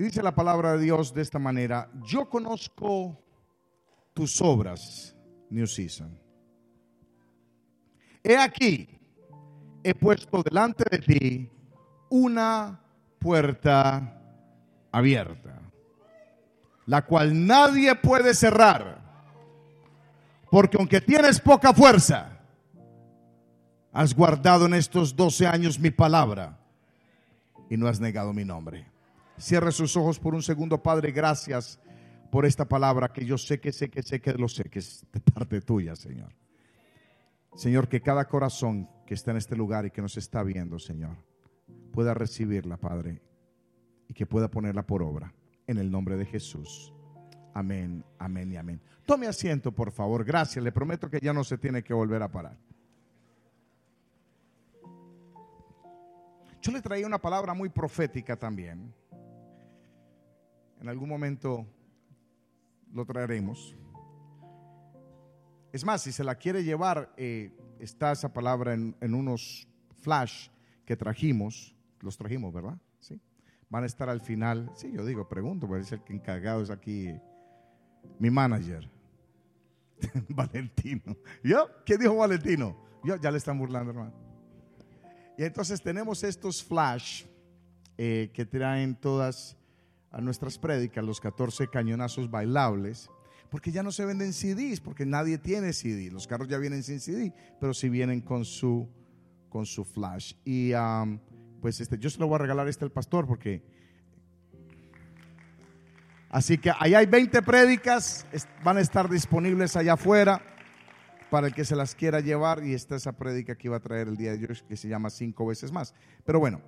Y dice la palabra de Dios de esta manera, yo conozco tus obras, New Season. He aquí, he puesto delante de ti una puerta abierta, la cual nadie puede cerrar, porque aunque tienes poca fuerza, has guardado en estos 12 años mi palabra y no has negado mi nombre. Cierre sus ojos por un segundo, Padre, gracias por esta palabra que yo sé que sé que sé que lo sé, que es de parte tuya, Señor. Señor, que cada corazón que está en este lugar y que nos está viendo, Señor, pueda recibirla, Padre, y que pueda ponerla por obra. En el nombre de Jesús. Amén, amén y amén. Tome asiento, por favor. Gracias. Le prometo que ya no se tiene que volver a parar. Yo le traía una palabra muy profética también. En algún momento lo traeremos. Es más, si se la quiere llevar, eh, está esa palabra en, unos flash que trajimos. Los trajimos, ¿verdad? Sí. Van a estar al final. Sí, yo digo, pregunto, porque es el que encargado es aquí mi manager, Valentino. ¿Yo? ¿Qué dijo Valentino? Yo, ya le están burlando, hermano. Y entonces tenemos estos flash eh, que traen todas a nuestras prédicas, los 14 cañonazos bailables, porque ya no se venden CDs, porque nadie tiene CD. Los carros ya vienen sin CD, pero sí vienen con su, con su flash. Y pues este, yo se lo voy a regalar este al pastor, porque... Así que ahí hay 20 prédicas, van a estar disponibles allá afuera para el que se las quiera llevar. Y esta es esa prédica que iba a traer el día de hoy, que se llama cinco veces más. Pero bueno,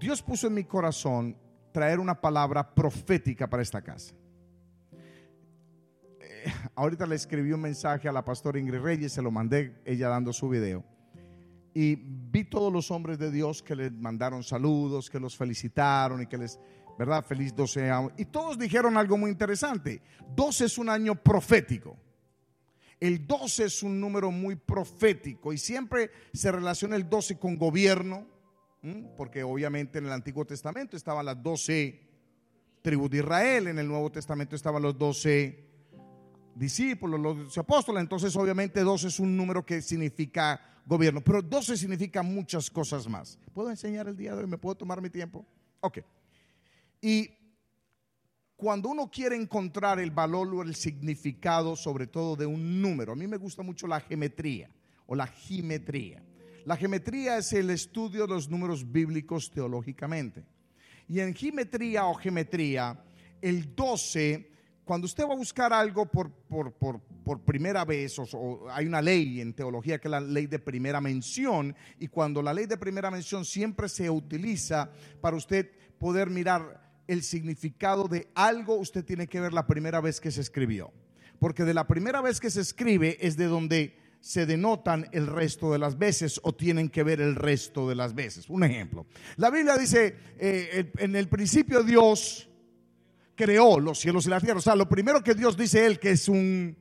Dios puso en mi corazón traer una palabra profética para esta casa. Eh, ahorita le escribí un mensaje a la pastora Ingrid Reyes, se lo mandé ella dando su video. Y vi todos los hombres de Dios que le mandaron saludos, que los felicitaron y que les, ¿verdad? Feliz 12 años. Y todos dijeron algo muy interesante. 12 es un año profético. El 12 es un número muy profético y siempre se relaciona el 12 con gobierno, porque obviamente en el Antiguo Testamento estaban las 12 tribus de Israel, en el Nuevo Testamento estaban los 12 discípulos, los 12 apóstoles, entonces obviamente 12 es un número que significa gobierno, pero 12 significa muchas cosas más. ¿Puedo enseñar el día de hoy? ¿Me puedo tomar mi tiempo? Ok. Y cuando uno quiere encontrar el valor o el significado, sobre todo de un número, a mí me gusta mucho la geometría o la geometría. La geometría es el estudio de los números bíblicos teológicamente. Y en geometría o geometría, el 12, cuando usted va a buscar algo por, por, primera vez, o, hay una ley en teología que es la ley de primera mención, y cuando la ley de primera mención siempre se utiliza para usted poder mirar el significado de algo, usted tiene que ver la primera vez que se escribió. Porque de la primera vez que se escribe es de donde se denotan el resto de las veces o tienen que ver el resto de las veces. Un ejemplo. La Biblia dice, eh, en el principio Dios creó los cielos y la tierra. O sea, lo primero que Dios dice Él que es un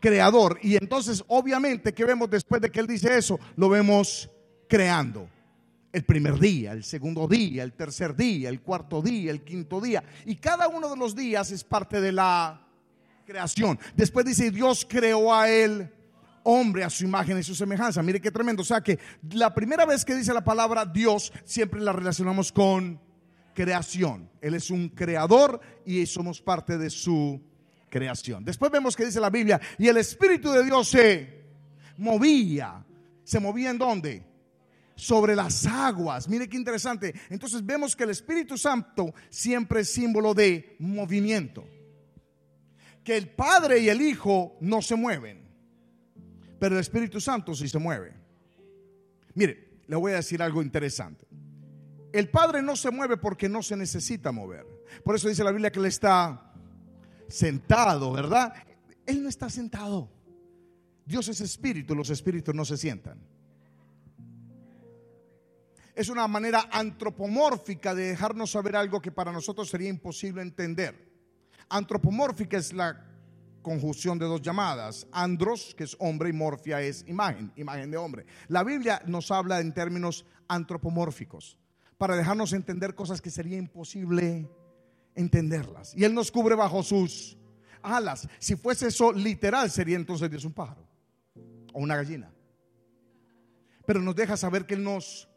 creador. Y entonces, obviamente, que vemos después de que Él dice eso? Lo vemos creando. El primer día, el segundo día, el tercer día, el cuarto día, el quinto día. Y cada uno de los días es parte de la creación. Después dice, Dios creó a Él hombre a su imagen y su semejanza. Mire qué tremendo. O sea que la primera vez que dice la palabra Dios, siempre la relacionamos con creación. Él es un creador y somos parte de su creación. Después vemos que dice la Biblia, y el Espíritu de Dios se movía. ¿Se movía en dónde? Sobre las aguas. Mire qué interesante. Entonces vemos que el Espíritu Santo siempre es símbolo de movimiento. Que el Padre y el Hijo no se mueven pero el Espíritu Santo sí se mueve. Mire, le voy a decir algo interesante. El Padre no se mueve porque no se necesita mover. Por eso dice la Biblia que Él está sentado, ¿verdad? Él no está sentado. Dios es espíritu, los espíritus no se sientan. Es una manera antropomórfica de dejarnos saber algo que para nosotros sería imposible entender. Antropomórfica es la conjunción de dos llamadas. Andros, que es hombre, y morfia es imagen, imagen de hombre. La Biblia nos habla en términos antropomórficos para dejarnos entender cosas que sería imposible entenderlas. Y Él nos cubre bajo sus alas. Si fuese eso literal, sería entonces Dios un pájaro o una gallina. Pero nos deja saber que Él nos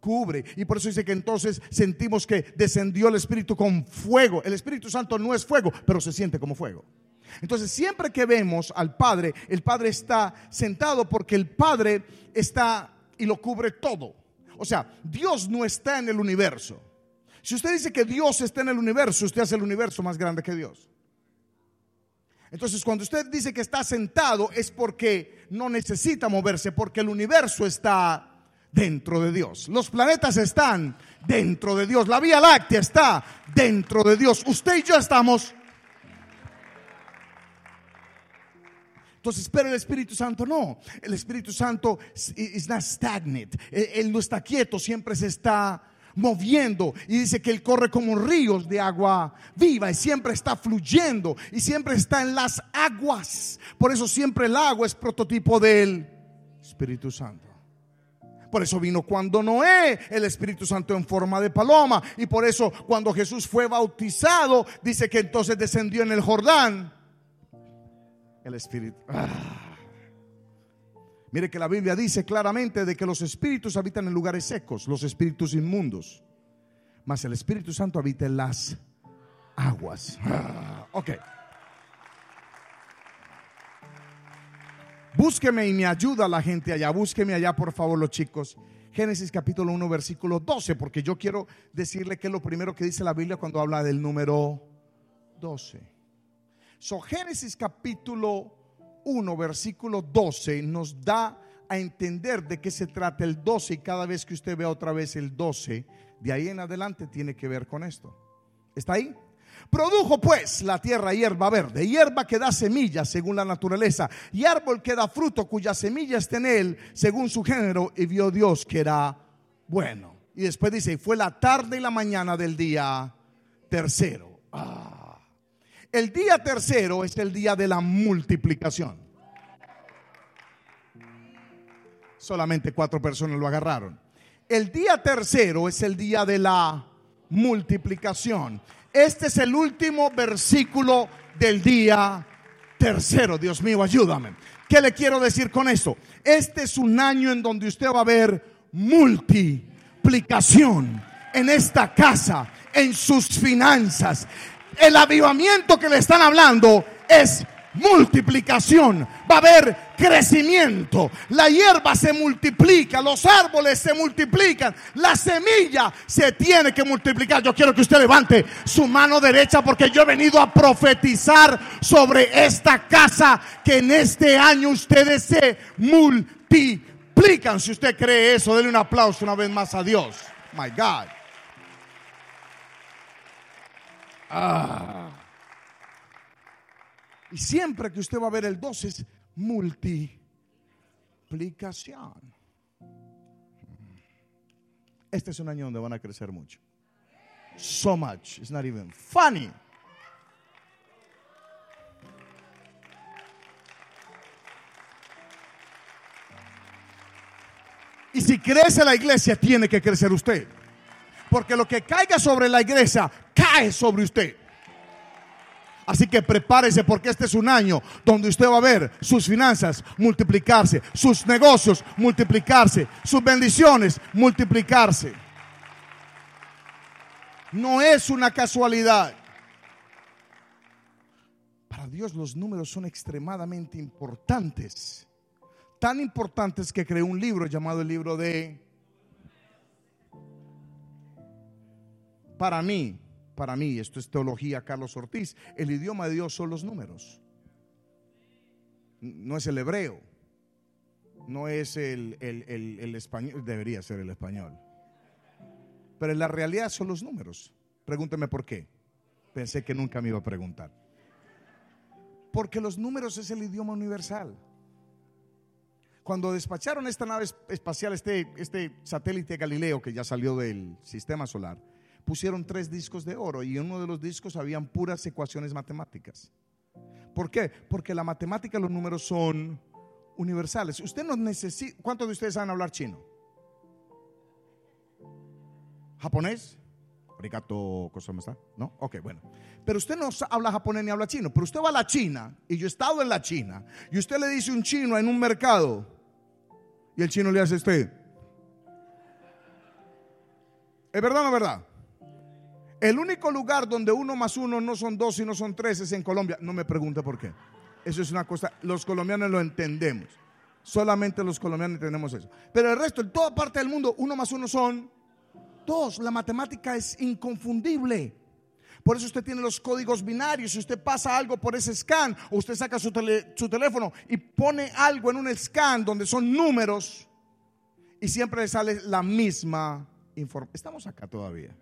cubre. Y por eso dice que entonces sentimos que descendió el Espíritu con fuego. El Espíritu Santo no es fuego, pero se siente como fuego. Entonces siempre que vemos al Padre, el Padre está sentado porque el Padre está y lo cubre todo. O sea, Dios no está en el universo. Si usted dice que Dios está en el universo, usted hace el universo más grande que Dios. Entonces, cuando usted dice que está sentado es porque no necesita moverse, porque el universo está dentro de Dios. Los planetas están dentro de Dios. La Vía Láctea está dentro de Dios. Usted y yo estamos. Entonces, pero el Espíritu Santo no. El Espíritu Santo is stagnant. Él no está quieto, siempre se está moviendo y dice que Él corre como ríos de agua viva y siempre está fluyendo y siempre está en las aguas. Por eso siempre el agua es prototipo del Espíritu Santo. Por eso vino cuando Noé, el Espíritu Santo en forma de paloma. Y por eso cuando Jesús fue bautizado, dice que entonces descendió en el Jordán. El Espíritu. Ah. Mire que la Biblia dice claramente de que los espíritus habitan en lugares secos, los espíritus inmundos. Mas el Espíritu Santo habita en las aguas. Ah, ok. Búsqueme y me ayuda la gente allá. Búsqueme allá, por favor, los chicos. Génesis capítulo 1, versículo 12, porque yo quiero decirle que es lo primero que dice la Biblia cuando habla del número 12. So, Génesis capítulo 1, versículo 12, nos da a entender de qué se trata el 12 y cada vez que usted vea otra vez el 12, de ahí en adelante tiene que ver con esto. ¿Está ahí? Produjo pues la tierra hierba verde, hierba que da semillas según la naturaleza, y árbol que da fruto cuya semilla está en él según su género, y vio Dios que era bueno. Y después dice, y fue la tarde y la mañana del día tercero. Ah. El día tercero es el día de la multiplicación. Solamente cuatro personas lo agarraron. El día tercero es el día de la multiplicación. Este es el último versículo del día tercero. Dios mío, ayúdame. ¿Qué le quiero decir con esto? Este es un año en donde usted va a ver multiplicación en esta casa, en sus finanzas, el avivamiento que le están hablando es multiplicación. Va a haber crecimiento. La hierba se multiplica, los árboles se multiplican, la semilla se tiene que multiplicar. Yo quiero que usted levante su mano derecha porque yo he venido a profetizar sobre esta casa que en este año ustedes se multiplican. Si usted cree eso, denle un aplauso una vez más a Dios. My God. Ah. Y siempre que usted va a ver el 12 es multiplicación. Este es un año donde van a crecer mucho. So much. It's not even funny. Y si crece la iglesia, tiene que crecer usted. Porque lo que caiga sobre la iglesia cae sobre usted. Así que prepárese porque este es un año donde usted va a ver sus finanzas multiplicarse, sus negocios multiplicarse, sus bendiciones multiplicarse. No es una casualidad. Para Dios los números son extremadamente importantes. Tan importantes que creó un libro llamado el libro de Para mí, para mí, esto es teología Carlos Ortiz, el idioma de Dios son los números. No es el hebreo, no es el, el español, debería ser el español. Pero en la realidad son los números. Pregúnteme por qué. Pensé que nunca me iba a preguntar. Porque los números es el idioma universal. Cuando despacharon esta nave espacial, este, este satélite Galileo que ya salió del sistema solar, pusieron tres discos de oro y en uno de los discos habían puras ecuaciones matemáticas. ¿Por qué? Porque la matemática y los números son universales. Usted no necesita. ¿Cuántos de ustedes saben hablar chino? ¿Japonés? Arigato, cosa está? ¿No? Ok, bueno. Pero usted no habla japonés ni habla chino, pero usted va a la China, y yo he estado en la China, y usted le dice un chino en un mercado, y el chino le hace a usted. ¿Es verdad o no es verdad? El único lugar donde uno más uno no son dos, sino son tres es en Colombia. No me pregunte por qué. Eso es una cosa, los colombianos lo entendemos. Solamente los colombianos entendemos eso. Pero el resto, en toda parte del mundo, uno más uno son dos. La matemática es inconfundible. Por eso usted tiene los códigos binarios. Si usted pasa algo por ese scan, o usted saca su, su teléfono y pone algo en un scan donde son números, y siempre le sale la misma información. Estamos acá todavía.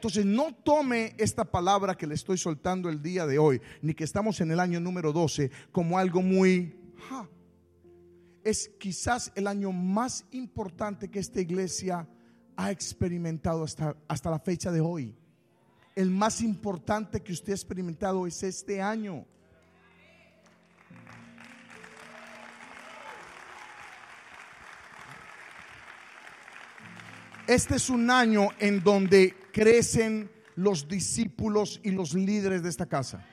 Entonces no tome esta palabra que le estoy soltando el día de hoy, ni que estamos en el año número 12, como algo muy... Es quizás el año más importante que esta iglesia ha experimentado hasta, hasta la fecha de hoy. El más importante que usted ha experimentado es este año. Este es un año en donde crecen los discípulos y los líderes de esta casa.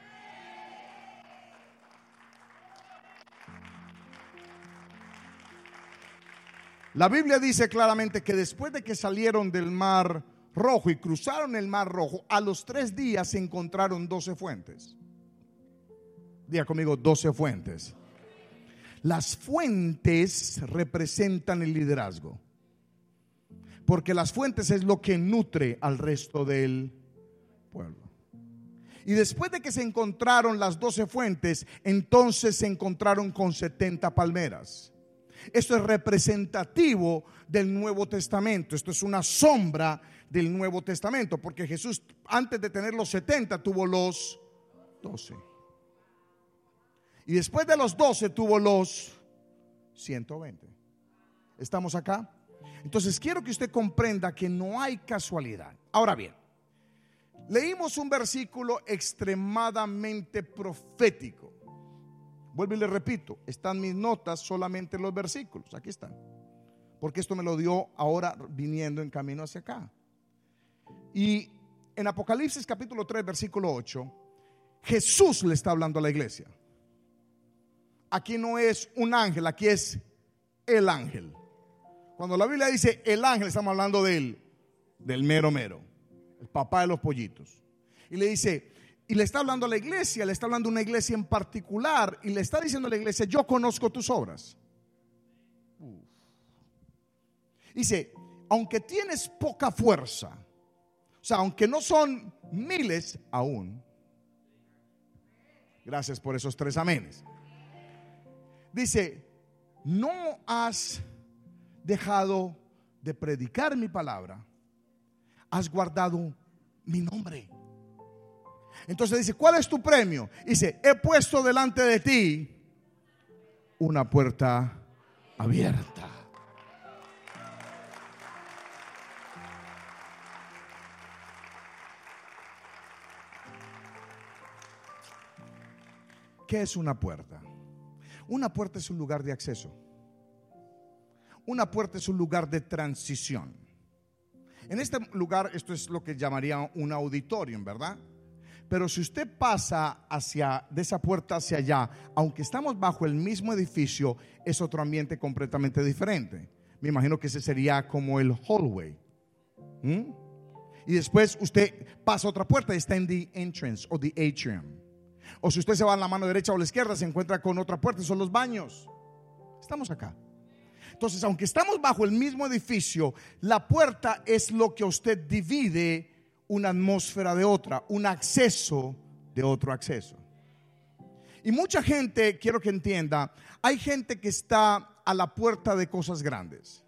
La Biblia dice claramente que después de que salieron del mar rojo y cruzaron el mar rojo, a los tres días se encontraron doce fuentes. Diga conmigo, doce fuentes. Las fuentes representan el liderazgo porque las fuentes es lo que nutre al resto del pueblo. Y después de que se encontraron las doce fuentes, entonces se encontraron con 70 palmeras. Esto es representativo del Nuevo Testamento. Esto es una sombra del Nuevo Testamento, porque Jesús antes de tener los 70 tuvo los 12. Y después de los 12 tuvo los 120. ¿Estamos acá? Entonces quiero que usted comprenda que no hay casualidad. Ahora bien, leímos un versículo extremadamente profético. Vuelvo y le repito, están mis notas solamente los versículos, aquí están. Porque esto me lo dio ahora viniendo en camino hacia acá. Y en Apocalipsis capítulo 3, versículo 8, Jesús le está hablando a la iglesia. Aquí no es un ángel, aquí es el ángel. Cuando la Biblia dice el ángel, estamos hablando del, del mero mero, el papá de los pollitos. Y le dice, y le está hablando a la iglesia, le está hablando a una iglesia en particular, y le está diciendo a la iglesia, yo conozco tus obras. Dice, aunque tienes poca fuerza, o sea, aunque no son miles aún, gracias por esos tres amenes. Dice, no has dejado de predicar mi palabra, has guardado mi nombre. Entonces dice, ¿cuál es tu premio? Dice, he puesto delante de ti una puerta abierta. ¿Qué es una puerta? Una puerta es un lugar de acceso. Una puerta es un lugar de transición. En este lugar, esto es lo que llamaría un auditorium, ¿verdad? Pero si usted pasa hacia de esa puerta hacia allá, aunque estamos bajo el mismo edificio, es otro ambiente completamente diferente. Me imagino que ese sería como el hallway. Y después usted pasa otra puerta y está en the entrance o the atrium. O si usted se va a la mano derecha o la izquierda, se encuentra con otra puerta, son los baños. Estamos acá. Entonces, aunque estamos bajo el mismo edificio, la puerta es lo que usted divide una atmósfera de otra, un acceso de otro acceso. Y mucha gente, quiero que entienda, hay gente que está a la puerta de cosas grandes.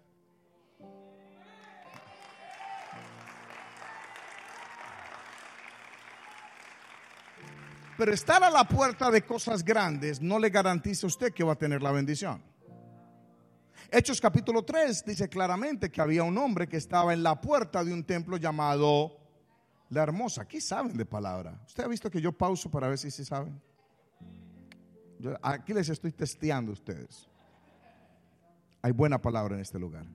Pero estar a la puerta de cosas grandes no le garantiza a usted que va a tener la bendición. Hechos capítulo 3 dice claramente que había un hombre que estaba en la puerta de un templo llamado La Hermosa. ¿Qué saben de palabra? ¿Usted ha visto que yo pauso para ver si se saben? aquí les estoy testeando a ustedes. Hay buena palabra en este lugar.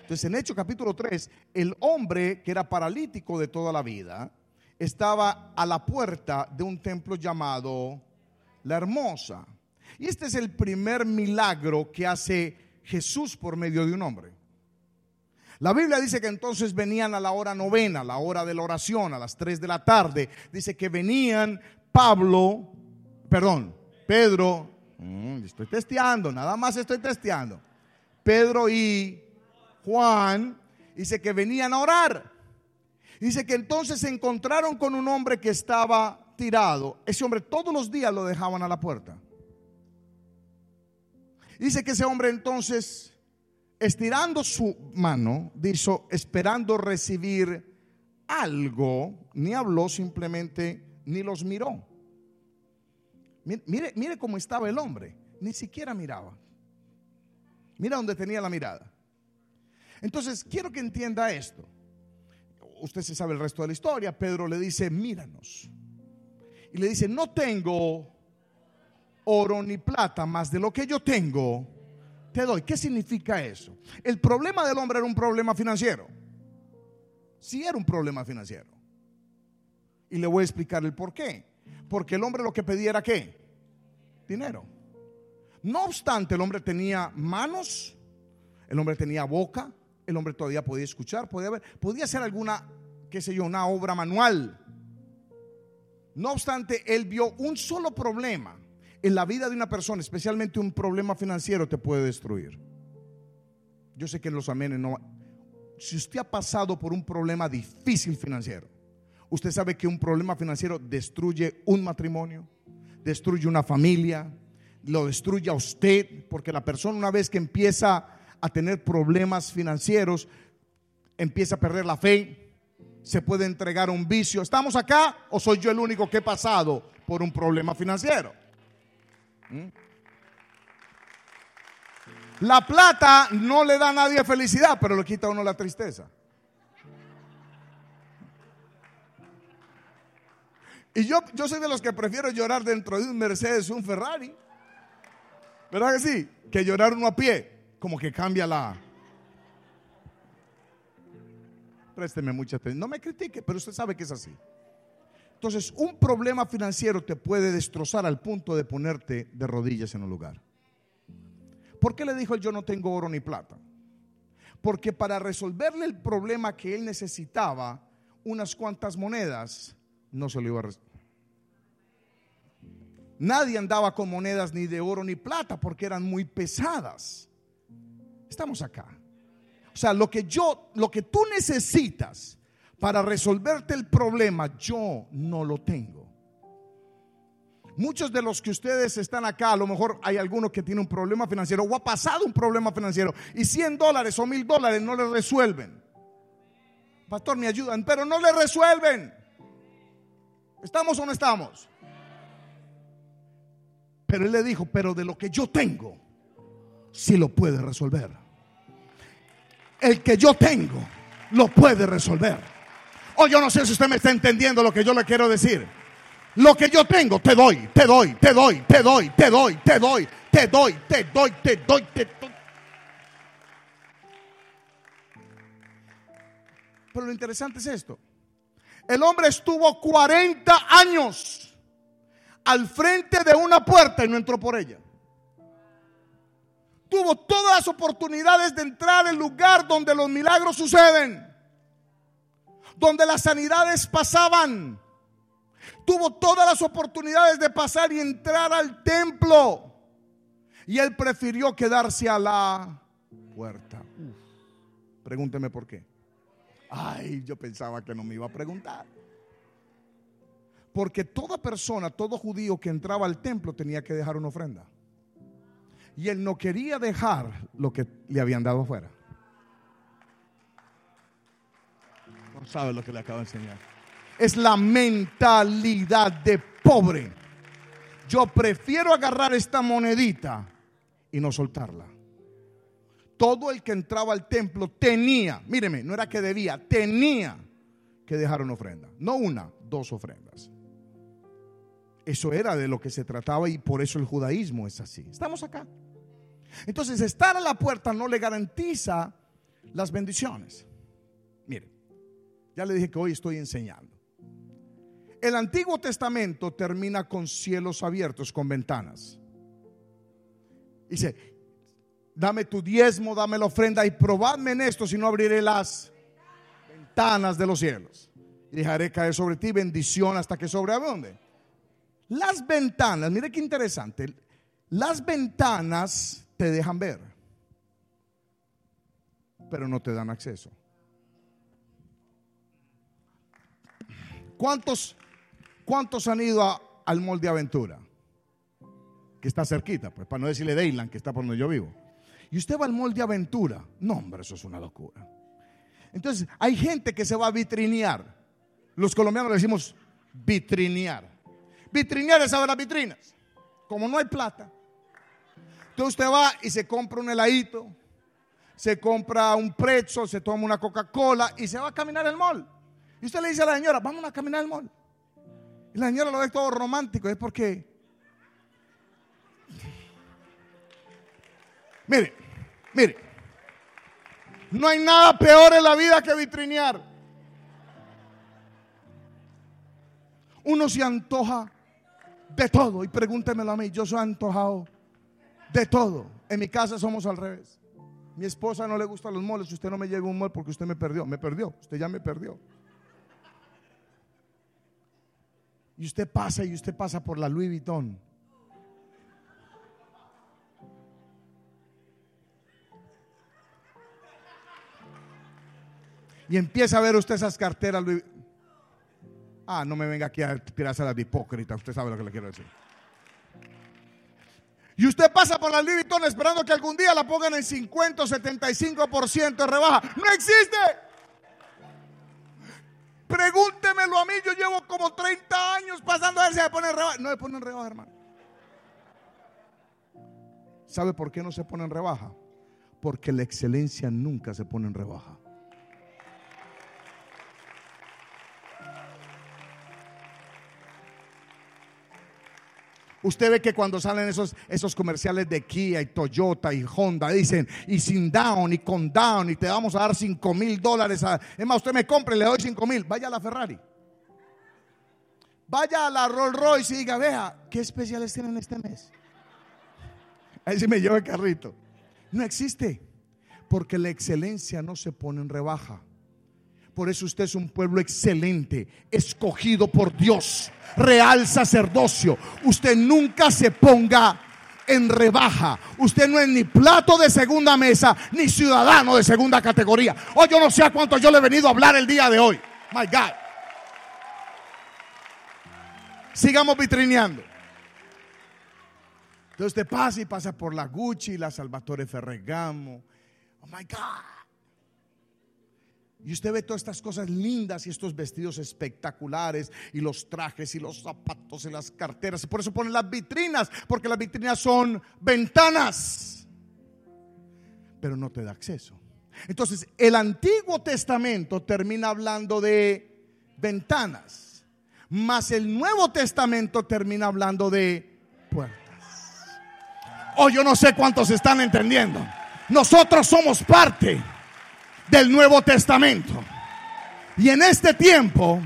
Entonces en Hechos capítulo 3, el hombre que era paralítico de toda la vida estaba a la puerta de un templo llamado La Hermosa. Y este es el primer milagro que hace Jesús por medio de un hombre. La Biblia dice que entonces venían a la hora novena, la hora de la oración, a las 3 de la tarde. Dice que venían Pablo, perdón, Pedro, mm, estoy testeando, nada más estoy testeando. Pedro y Juan, dice que venían a orar. Dice que entonces se encontraron con un hombre que estaba tirado. Ese hombre todos los días lo dejaban a la puerta. Dice que ese hombre entonces, estirando su mano, dijo, esperando recibir algo, ni habló simplemente, ni los miró. Mire, mire cómo estaba el hombre, ni siquiera miraba. Mira dónde tenía la mirada. Entonces, quiero que entienda esto. Usted se sabe el resto de la historia. Pedro le dice, míranos. Y le dice, no tengo oro ni plata, más de lo que yo tengo, te doy. ¿Qué significa eso? El problema del hombre era un problema financiero. Sí era un problema financiero. Y le voy a explicar el por qué. Porque el hombre lo que pedía era qué? Dinero. No obstante, el hombre tenía manos, el hombre tenía boca, el hombre todavía podía escuchar, podía ver, podía hacer alguna, qué sé yo, una obra manual. No obstante, él vio un solo problema en la vida de una persona, especialmente un problema financiero, te puede destruir. Yo sé que en los amenes no. Si usted ha pasado por un problema difícil financiero, usted sabe que un problema financiero destruye un matrimonio, destruye una familia, lo destruye a usted, porque la persona una vez que empieza a tener problemas financieros, empieza a perder la fe, se puede entregar a un vicio. ¿Estamos acá o soy yo el único que he pasado por un problema financiero? La plata no le da a nadie felicidad, pero le quita a uno la tristeza. Y yo, yo soy de los que prefiero llorar dentro de un Mercedes o un Ferrari. ¿Verdad que sí? Que llorar uno a pie. Como que cambia la... Présteme mucha atención. No me critique, pero usted sabe que es así. Entonces, un problema financiero te puede destrozar al punto de ponerte de rodillas en un lugar. ¿Por qué le dijo él yo no tengo oro ni plata? Porque para resolverle el problema que él necesitaba, unas cuantas monedas, no se lo iba a resolver. Nadie andaba con monedas ni de oro ni plata porque eran muy pesadas. Estamos acá. O sea, lo que yo, lo que tú necesitas para resolverte el problema, yo no lo tengo. Muchos de los que ustedes están acá, a lo mejor hay alguno que tiene un problema financiero o ha pasado un problema financiero y 100 dólares o 1000 dólares no le resuelven. Pastor, me ayudan, pero no le resuelven. ¿Estamos o no estamos? Pero él le dijo, pero de lo que yo tengo, sí lo puede resolver. El que yo tengo, lo puede resolver. O oh, yo no sé si usted me está entendiendo lo que yo le quiero decir. Lo que yo tengo, te doy, te doy, te doy, te doy, te doy, te doy, te doy, te doy, te doy, te doy. Pero lo interesante es esto. El hombre estuvo 40 años al frente de una puerta y no entró por ella. Tuvo todas las oportunidades de entrar al lugar donde los milagros suceden donde las sanidades pasaban. Tuvo todas las oportunidades de pasar y entrar al templo. Y él prefirió quedarse a la puerta. Pregúnteme por qué. Ay, yo pensaba que no me iba a preguntar. Porque toda persona, todo judío que entraba al templo tenía que dejar una ofrenda. Y él no quería dejar lo que le habían dado afuera. Sabe lo que le acabo de enseñar. Es la mentalidad de pobre. Yo prefiero agarrar esta monedita y no soltarla. Todo el que entraba al templo tenía, míreme, no era que debía, tenía que dejar una ofrenda. No una, dos ofrendas. Eso era de lo que se trataba y por eso el judaísmo es así. Estamos acá. Entonces, estar a la puerta no le garantiza las bendiciones. Ya le dije que hoy estoy enseñando. El Antiguo Testamento termina con cielos abiertos, con ventanas. Dice, dame tu diezmo, dame la ofrenda y probadme en esto, si no abriré las ventanas de los cielos. Y dejaré caer sobre ti bendición hasta que sobreabunde. Las ventanas, mire qué interesante, las ventanas te dejan ver, pero no te dan acceso. ¿Cuántos, cuántos han ido al molde de aventura? Que está cerquita, pues para no decirle Dayland, que está por donde yo vivo. Y usted va al molde de aventura. No, hombre, eso es una locura. Entonces, hay gente que se va a vitrinear. Los colombianos le decimos vitrinear. Vitrinear es saber las vitrinas. Como no hay plata. Entonces usted va y se compra un heladito, se compra un prezzo, se toma una Coca-Cola y se va a caminar el mall. Y usted le dice a la señora, vamos a caminar el mall. Y la señora lo ve todo romántico, es porque... Mire, mire, no hay nada peor en la vida que vitrinear. Uno se antoja de todo. Y pregúntemelo a mí, yo soy antojado de todo. En mi casa somos al revés. Mi esposa no le gustan los moles. Usted no me lleva un mol porque usted me perdió. Me perdió. Usted ya me perdió. Y usted pasa y usted pasa por la Louis Vuitton. Y empieza a ver usted esas carteras Louis Ah, no me venga aquí a tirarse la de hipócrita. Usted sabe lo que le quiero decir. Y usted pasa por la Louis Vuitton esperando que algún día la pongan en 50 o 75% de rebaja. No existe. Pregúntemelo a mí. Yo llevo como 30 años pasando a ver si se pone en rebaja. No se pone en rebaja, hermano. ¿Sabe por qué no se pone en rebaja? Porque la excelencia nunca se pone en rebaja. Usted ve que cuando salen esos, esos comerciales de Kia y Toyota y Honda, dicen, y sin down y con down, y te vamos a dar 5 mil dólares. Es más, usted me compre, le doy 5 mil. Vaya a la Ferrari. Vaya a la Rolls Royce y diga, vea, ¿qué especiales tienen este mes? Ahí sí me lleva el carrito. No existe, porque la excelencia no se pone en rebaja. Por eso usted es un pueblo excelente, escogido por Dios, real sacerdocio. Usted nunca se ponga en rebaja. Usted no es ni plato de segunda mesa, ni ciudadano de segunda categoría. Hoy oh, yo no sé a cuánto yo le he venido a hablar el día de hoy. My God. Sigamos vitrineando. Entonces usted pasa y pasa por la Gucci, la Salvatore Ferragamo. Oh my God. Y usted ve todas estas cosas lindas y estos vestidos espectaculares y los trajes y los zapatos y las carteras. Por eso ponen las vitrinas, porque las vitrinas son ventanas. Pero no te da acceso. Entonces, el Antiguo Testamento termina hablando de ventanas, más el Nuevo Testamento termina hablando de puertas. Oh, yo no sé cuántos están entendiendo. Nosotros somos parte del Nuevo Testamento. Y en este tiempo,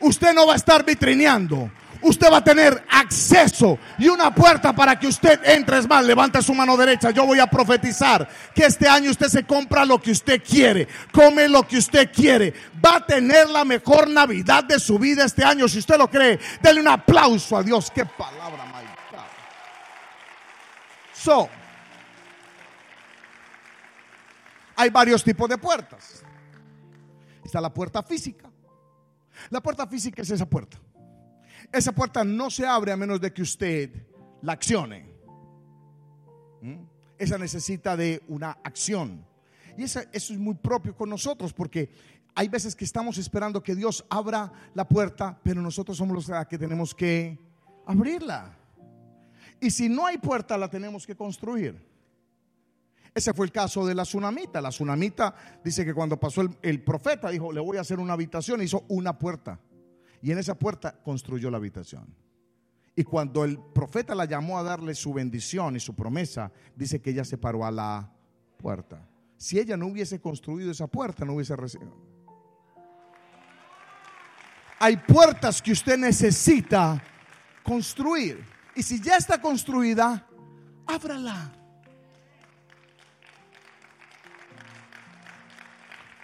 usted no va a estar vitrineando. Usted va a tener acceso y una puerta para que usted entre. Es más, levante su mano derecha. Yo voy a profetizar que este año usted se compra lo que usted quiere, come lo que usted quiere. Va a tener la mejor Navidad de su vida este año. Si usted lo cree, denle un aplauso a Dios. Qué palabra, my So, hay varios tipos de puertas. Está la puerta física. La puerta física es esa puerta. Esa puerta no se abre a menos de que usted la accione. ¿Mm? Esa necesita de una acción. Y eso es muy propio con nosotros porque hay veces que estamos esperando que Dios abra la puerta, pero nosotros somos los que tenemos que abrirla. Y si no hay puerta, la tenemos que construir. Ese fue el caso de la tsunamita. La tsunamita dice que cuando pasó el, profeta, dijo, le voy a hacer una habitación, hizo una puerta. Y en esa puerta construyó la habitación. Y cuando el profeta la llamó a darle su bendición y su promesa, dice que ella se paró a la puerta. Si ella no hubiese construido esa puerta, no hubiese recibido. Hay puertas que usted necesita construir. Y si ya está construida, ábrala.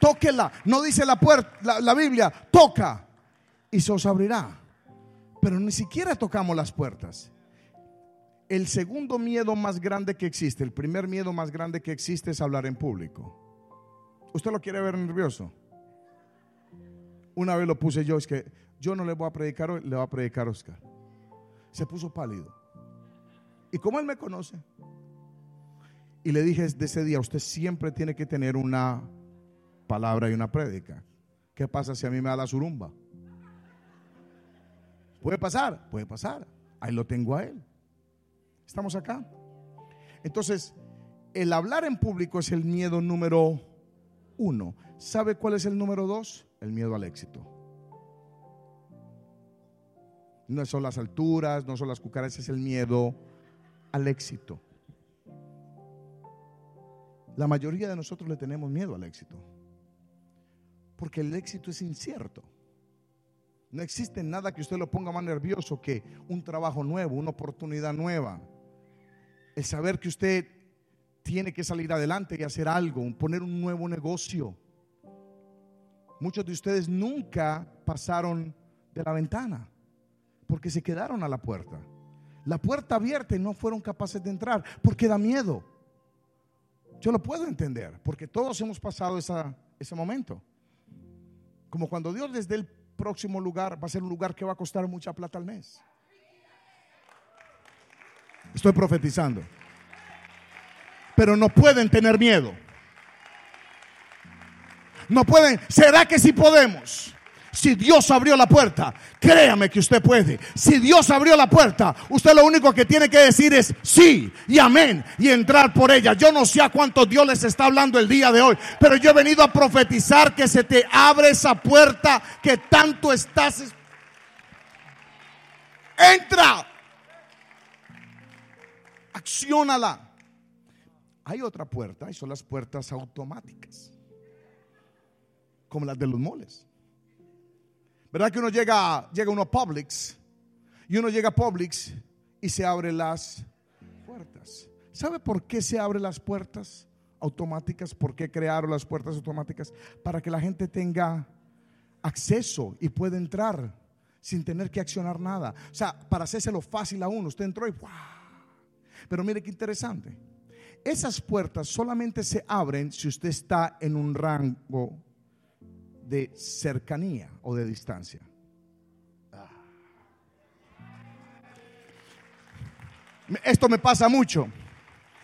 Tóquela. No dice la puerta, la, Biblia, toca y se os abrirá. Pero ni siquiera tocamos las puertas. El segundo miedo más grande que existe, el primer miedo más grande que existe es hablar en público. ¿Usted lo quiere ver nervioso? Una vez lo puse yo, es que yo no le voy a predicar hoy, le voy a predicar a Oscar. Se puso pálido. Y como él me conoce, y le dije de ese día, usted siempre tiene que tener una palabra y una prédica. ¿Qué pasa si a mí me da la surumba? ¿Puede pasar? Puede pasar. Ahí lo tengo a él. Estamos acá. Entonces, el hablar en público es el miedo número uno. ¿Sabe cuál es el número dos? El miedo al éxito. No son las alturas, no son las cucarachas, es el miedo al éxito. La mayoría de nosotros le tenemos miedo al éxito. Porque el éxito es incierto. No existe nada que usted lo ponga más nervioso que un trabajo nuevo, una oportunidad nueva. El saber que usted tiene que salir adelante y hacer algo, poner un nuevo negocio. Muchos de ustedes nunca pasaron de la ventana porque se quedaron a la puerta. La puerta abierta y no fueron capaces de entrar porque da miedo. Yo lo puedo entender porque todos hemos pasado ese momento. Como cuando Dios desde el próximo lugar va a ser un lugar que va a costar mucha plata al mes. Estoy profetizando. Pero no pueden tener miedo. No pueden. ¿Será que si podemos? Si Dios abrió la puerta, créame que usted puede. Si Dios abrió la puerta, usted lo único que tiene que decir es sí y amén y entrar por ella. Yo no sé a cuántos Dios les está hablando el día de hoy, pero yo he venido a profetizar que se te abre esa puerta que tanto estás. Entra. Acciónala. Hay otra puerta y son las puertas automáticas, como las de los moles. ¿Verdad que uno llega, llega uno a Publix y uno llega a Publix y se abren las puertas? ¿Sabe por qué se abren las puertas automáticas? ¿Por qué crearon las puertas automáticas? Para que la gente tenga acceso y pueda entrar sin tener que accionar nada. O sea, para hacérselo fácil a uno. Usted entró y ¡wow! Pero mire qué interesante. Esas puertas solamente se abren si usted está en un rango de cercanía o de distancia. Esto me pasa mucho.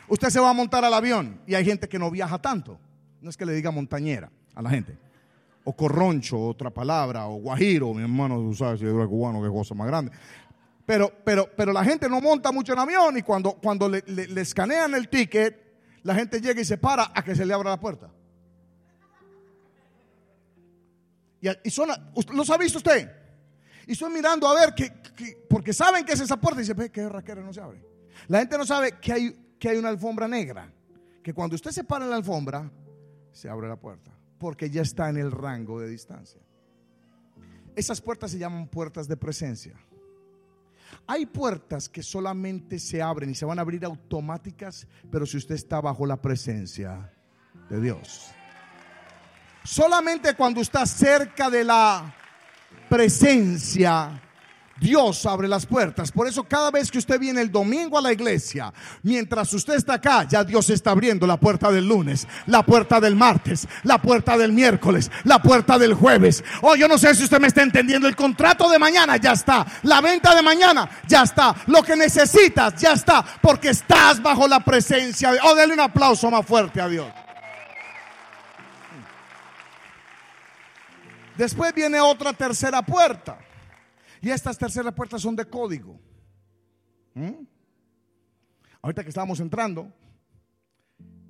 Usted se va a montar al avión y hay gente que no viaja tanto. No es que le diga montañera a la gente. O corroncho, otra palabra, o guajiro, mi hermano, tú sabes si es cubano, qué cosa más grande. Pero, pero, pero la gente no monta mucho en avión y cuando, cuando le, le escanean el ticket, la gente llega y se para a que se le abra la puerta. Y, ¿Los ha visto usted? Y estoy mirando a ver, que, porque saben que es esa puerta y dice, ve que no se abre. La gente no sabe que hay, que hay una alfombra negra. Que cuando usted se para en la alfombra, se abre la puerta. Porque ya está en el rango de distancia. Esas puertas se llaman puertas de presencia. Hay puertas que solamente se abren y se van a abrir automáticas, pero si usted está bajo la presencia de Dios. Solamente cuando está cerca de la presencia, Dios abre las puertas. Por eso cada vez que usted viene el domingo a la iglesia, mientras usted está acá, ya Dios está abriendo la puerta del lunes, la puerta del martes, la puerta del miércoles, la puerta del jueves. Oh, yo no sé si usted me está entendiendo. El contrato de mañana ya está. La venta de mañana ya está. Lo que necesitas ya está. Porque estás bajo la presencia de... Oh, denle un aplauso más fuerte a Dios. Después viene otra tercera puerta. Y estas terceras puertas son de código. ¿Mm? Ahorita que estábamos entrando,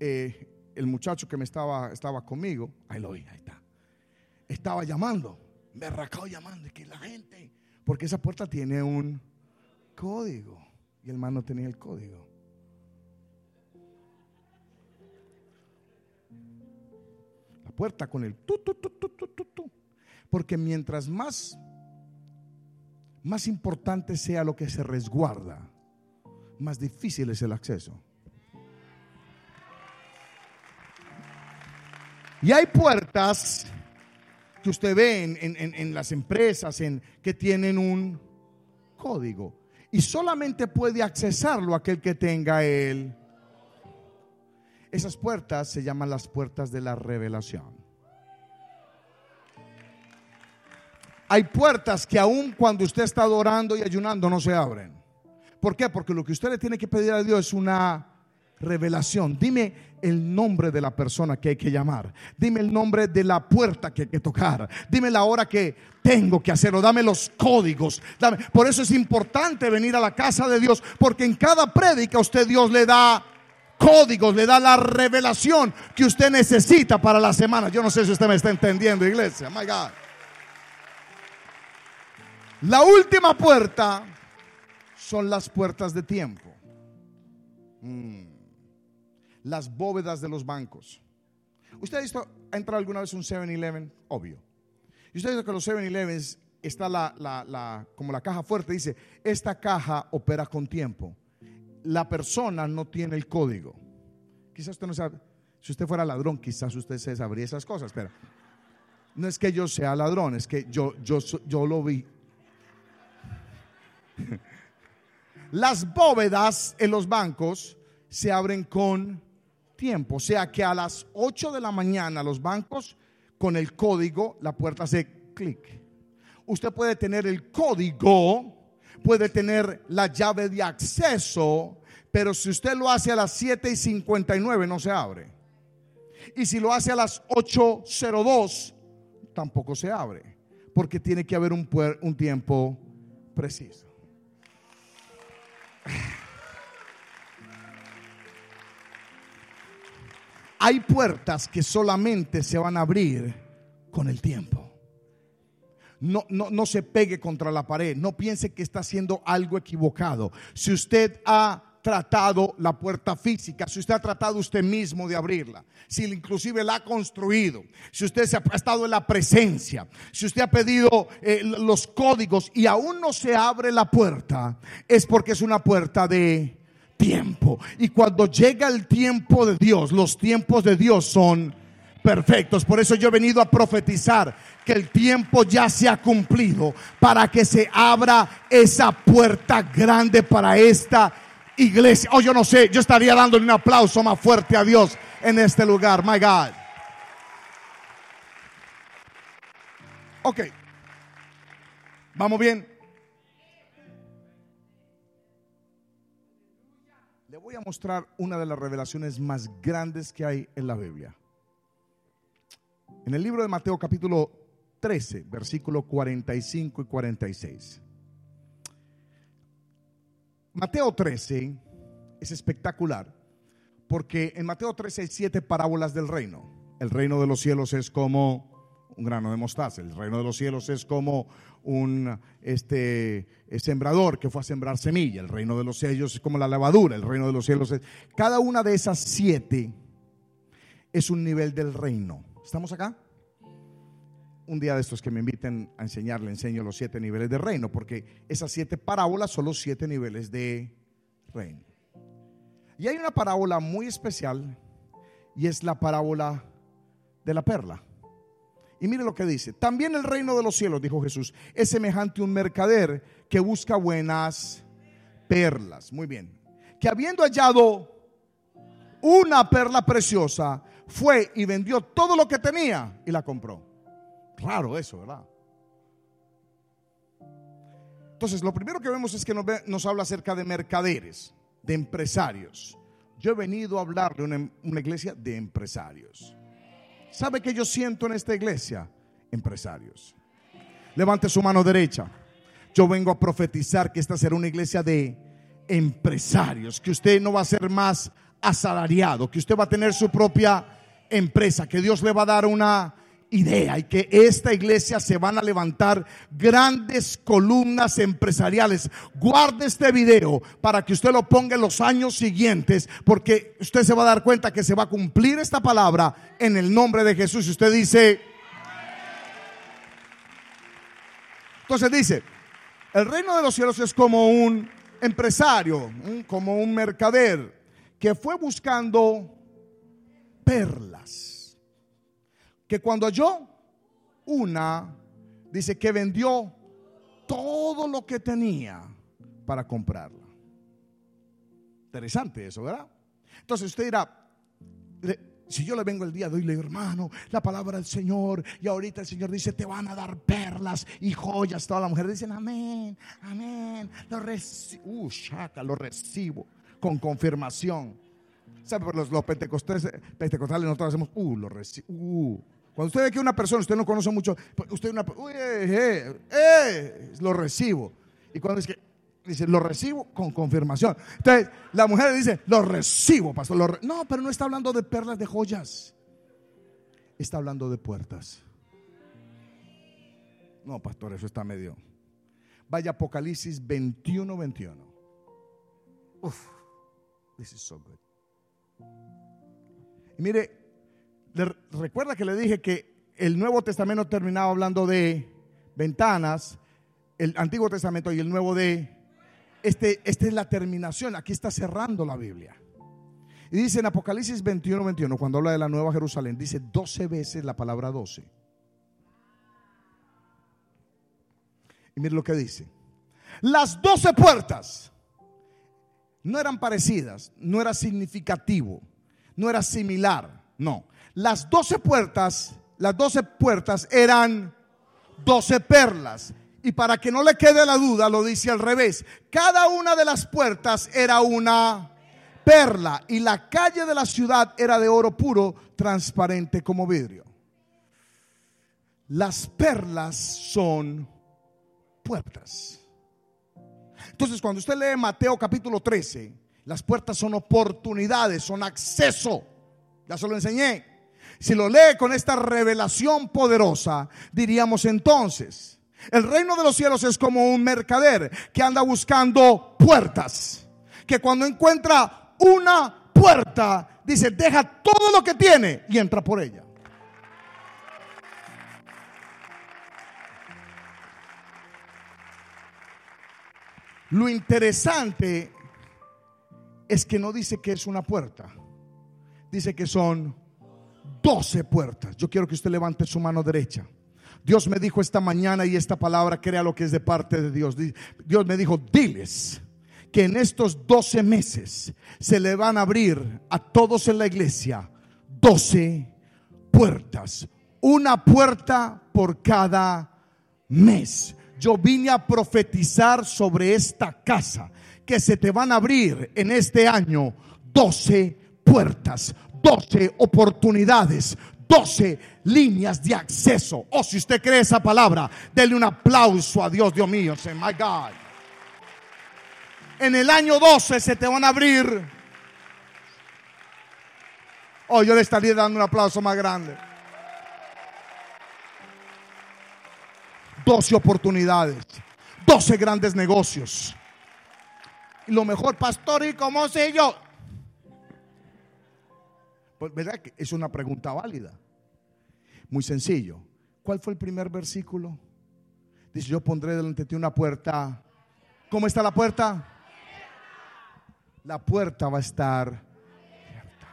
eh, el muchacho que me estaba, estaba conmigo, ahí lo vi, ahí está. Estaba llamando, me arracado llamando, y que la gente, porque esa puerta tiene un código. Y el man no tenía el código. puerta con el tu, tu, tu, tu, tu, tu, tu. Porque mientras más, más importante sea lo que se resguarda, más difícil es el acceso. Y hay puertas que usted ve en, en- en- las empresas en, que tienen un código. Y solamente puede accesarlo aquel que tenga el... Esas puertas se llaman las puertas de la revelación. Hay puertas que aun cuando usted está adorando y ayunando no se abren. ¿Por qué? Porque lo que usted le tiene que pedir a Dios es una revelación. Dime el nombre de la persona que hay que llamar. Dime el nombre de la puerta que hay que tocar. Dime la hora que tengo que hacerlo. Dame los códigos. Por eso es importante venir a la casa de Dios. Porque en cada prédica usted Dios le da códigos, le da la revelación que usted necesita para la semana. Yo no sé si usted me está entendiendo, iglesia. My God. La última puerta son las puertas de tiempo. Mm. Las bóvedas de los bancos. ¿Usted ha visto, ha entrado alguna vez un 7-Eleven? Obvio. Y usted ha visto que los 7-Eleven está la, como la caja fuerte, dice, esta caja opera con tiempo. La persona no tiene el código. Quizás usted no sabe, si usted fuera ladrón, quizás usted se sabría esas cosas, pero no es que yo sea ladrón, es que yo, yo, yo lo vi. Las bóvedas en los bancos se abren con tiempo. O sea que a las 8 de la mañana los bancos con el código, la puerta hace clic. Usted puede tener el código, puede tener la llave de acceso, pero si usted lo hace a las 7 y 59 no se abre. Y si lo hace a las 8.02, tampoco se abre, porque tiene que haber un, tiempo preciso. Hay puertas que solamente se van a abrir con el tiempo. No, no, no se pegue contra la pared. No piense que está haciendo algo equivocado. Si usted ha tratado la puerta física, si usted ha tratado usted mismo de abrirla, si inclusive la ha construido, si usted ha estado en la presencia, si usted ha pedido eh, los códigos y aún no se abre la puerta, es porque es una puerta de tiempo. Y cuando llega el tiempo de Dios, los tiempos de Dios son perfectos. Por eso yo he venido a profetizar que el tiempo ya se ha cumplido para que se abra esa puerta grande para esta iglesia. Oh, yo no sé, yo estaría dándole un aplauso más fuerte a Dios en este lugar. My God. Ok. ¿Vamos bien? A mostrar una de las revelaciones más grandes que hay en la Biblia. En el libro de Mateo capítulo 13, versículo 45 y 46. Mateo 13 es espectacular porque en Mateo 13 hay siete parábolas del reino. El reino de los cielos es como un grano de mostaza. El reino de los cielos es como un este, eh, sembrador que fue a sembrar semilla. El reino de los cielos es como la levadura. El reino de los cielos es... Cada una de esas siete es un nivel del reino. ¿Estamos acá? Un día de estos que me inviten a enseñar, le enseño los siete niveles de reino, porque esas siete parábolas son los siete niveles de reino. Y hay una parábola muy especial y es la parábola de la perla. Y mire lo que dice. También el reino de los cielos, dijo Jesús, es semejante a un mercader que busca buenas perlas. Muy bien. Que habiendo hallado una perla preciosa, fue y vendió todo lo que tenía y la compró. Raro eso, ¿verdad? Entonces, lo primero que vemos es que nos, habla acerca de mercaderes, de empresarios. Yo he venido a hablar de una, una iglesia de empresarios. ¿Sabe qué yo siento en esta iglesia? Empresarios. Levante su mano derecha. Yo vengo a profetizar que esta será una iglesia de empresarios, que usted no va a ser más asalariado, que usted va a tener su propia empresa, que Dios le va a dar una idea y que esta iglesia se van a levantar grandes columnas empresariales. Guarde este video para que usted lo ponga en los años siguientes, porque usted se va a dar cuenta que se va a cumplir esta palabra en el nombre de Jesús. Y usted dice, entonces dice, el reino de los cielos es como un empresario, como un mercader que fue buscando perlas que cuando halló una, dice que vendió todo lo que tenía para comprarla. Interesante eso, ¿verdad? Entonces usted dirá, si yo le vengo el día de le digo, hermano, la palabra del Señor, y ahorita el Señor dice, te van a dar perlas y joyas. Todas las mujeres dicen, amén, amén. Lo recibo, uh, shaka, lo recibo con confirmación. ¿Sabe? Los, los pentecostales, pentecostales nosotros hacemos, uh, lo recibo, uh. Cuando usted ve que una persona, usted no conoce mucho, pues, usted una, uy, eh, eh, eh, lo recibo. Y cuando es que dice, lo recibo con confirmación. Entonces, la mujer dice, lo recibo, pastor. no, pero no está hablando de perlas, de joyas. Está hablando de puertas. No, pastor, eso está medio. Vaya Apocalipsis 21, 21. Uf, this is so good. Mire, recuerda que le dije que el Nuevo Testamento terminaba hablando de ventanas, el Antiguo Testamento y el Nuevo de... Este, esta es la terminación, aquí está cerrando la Biblia. Y dice en Apocalipsis 21, 21, cuando habla de la Nueva Jerusalén, dice 12 veces la palabra 12. Y mire lo que dice. Las 12 puertas no eran parecidas, no era significativo, no era similar, no las doce puertas, las doce puertas eran doce perlas. Y para que no le quede la duda, lo dice al revés. Cada una de las puertas era una perla y la calle de la ciudad era de oro puro, transparente como vidrio. Las perlas son puertas. Entonces, cuando usted lee Mateo capítulo 13, las puertas son oportunidades, son acceso. Ya se lo enseñé. Si lo lee con esta revelación poderosa, diríamos entonces, el reino de los cielos es como un mercader que anda buscando puertas, que cuando encuentra una puerta, dice, deja todo lo que tiene y entra por ella. Lo interesante es que no dice que es una puerta, dice que son 12 puertas. Yo quiero que usted levante su mano derecha. Dios me dijo esta mañana y esta palabra crea lo que es de parte de Dios. Dios me dijo, diles que en estos 12 meses se le van a abrir a todos en la iglesia 12 puertas. Una puerta por cada mes. Yo vine a profetizar sobre esta casa que se te van a abrir en este año 12 puertas, 12 oportunidades, 12 líneas de acceso. O oh, si usted cree esa palabra, denle un aplauso a Dios, Dios mío. Say, my God. En el año 12 se te van a abrir. Oh, yo le estaría dando un aplauso más grande. 12 oportunidades, 12 grandes negocios. Y lo mejor, pastor, ¿y cómo sé yo? Pues, ¿Verdad que es una pregunta válida? Muy sencillo. ¿Cuál fue el primer versículo? Dice, yo pondré delante de ti una puerta. ¿Cómo está la puerta? La puerta va a estar abierta.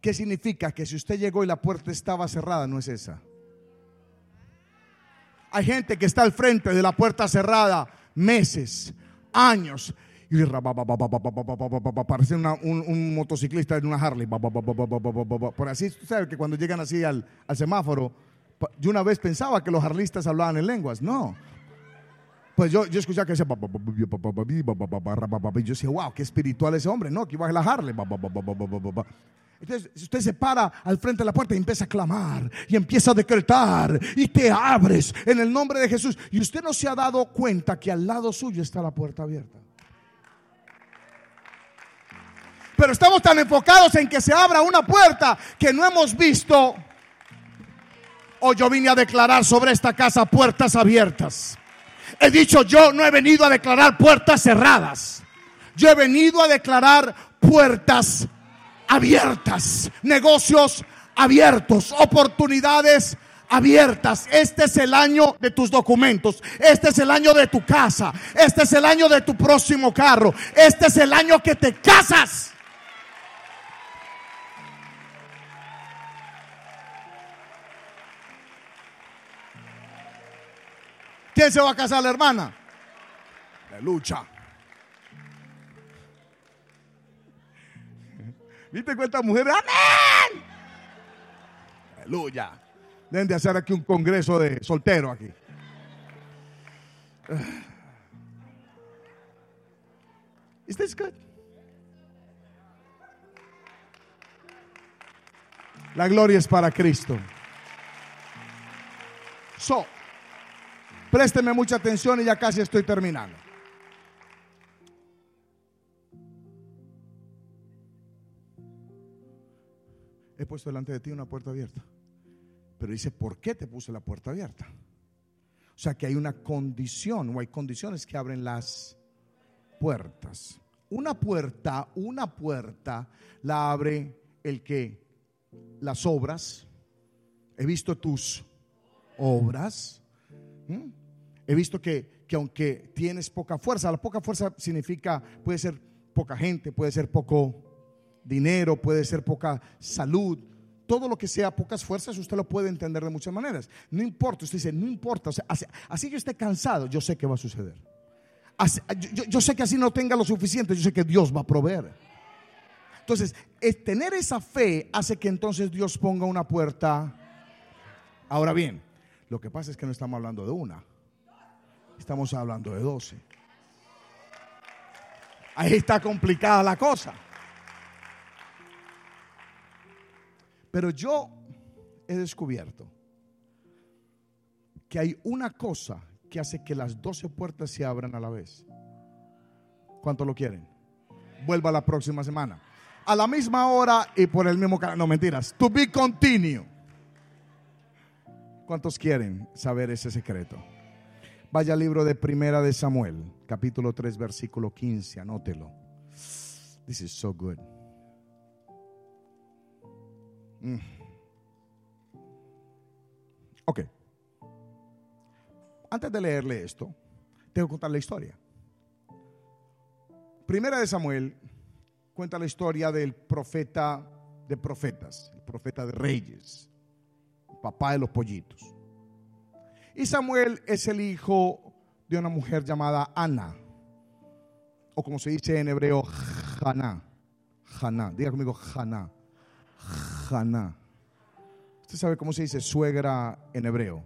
¿Qué significa? Que si usted llegó y la puerta estaba cerrada, no es esa. Hay gente que está al frente de la puerta cerrada meses, años, y parece un, motociclista en una Harley. Por así, ¿sabes? Que cuando llegan así al, semáforo, yo una vez pensaba que los harlistas hablaban en lenguas. No. Pues yo, yo escuchaba que decía, yo decía, wow, qué espiritual ese hombre, ¿no? Que iba a la Harley. Entonces usted se para al frente de la puerta y empieza a clamar y empieza a decretar y te abres en el nombre de Jesús. Y usted no se ha dado cuenta que al lado suyo está la puerta abierta. Pero estamos tan enfocados en que se abra una puerta que no hemos visto Hoy yo vine a declarar sobre esta casa puertas abiertas. He dicho, yo no he venido a declarar puertas cerradas. Yo he venido a declarar puertas abiertas, negocios abiertos, oportunidades abiertas. Este es el año de tus documentos. Este es el año de tu casa. Este es el año de tu próximo carro. Este es el año que te casas. ¿Quién se va a casar, la hermana? La lucha. ¿Viste cuántas mujeres? ¡Amén! Aleluya. Deben de hacer aquí un congreso de solteros aquí. Is this good? La gloria es para Cristo. So, présteme mucha atención y ya casi estoy terminando. He puesto delante de ti una puerta abierta. Pero dice, ¿por qué te puse la puerta abierta? O sea que hay una condición o hay condiciones que abren las puertas. Una puerta, una puerta la abre el que las obras. He visto tus obras. ¿Mm? He visto que, que aunque tienes poca fuerza, la poca fuerza significa, puede ser poca gente, puede ser poco dinero, puede ser poca salud, todo lo que sea pocas fuerzas, usted lo puede entender de muchas maneras. No importa, usted dice, no importa. O sea, así, que esté cansado, yo sé que va a suceder. yo, yo, sé que así no tenga lo suficiente, yo sé que Dios va a proveer. Entonces, tener esa fe hace que entonces Dios ponga una puerta. Ahora bien, lo que pasa es que no estamos hablando de una, estamos hablando de doce. Ahí está complicada la cosa. Pero yo he descubierto que hay una cosa que hace que las doce puertas se abran a la vez. ¿Cuánto lo quieren? Vuelva la próxima semana. A la misma hora y por el mismo canal. No, mentiras. To be continue. ¿Cuántos quieren saber ese secreto? Vaya al libro de Primera de Samuel, capítulo 3, versículo 15. Anótelo. This is so good. Mm. Ok. Antes de leerle esto, tengo que contar la historia. Primera de Samuel cuenta la historia del profeta de profetas, el profeta de reyes, papá de los pollitos. Y Samuel es el hijo de una mujer llamada Ana, o como se dice en hebreo, Haná. Haná, diga conmigo, Haná. Haná. ¿Usted sabe cómo se dice suegra en hebreo?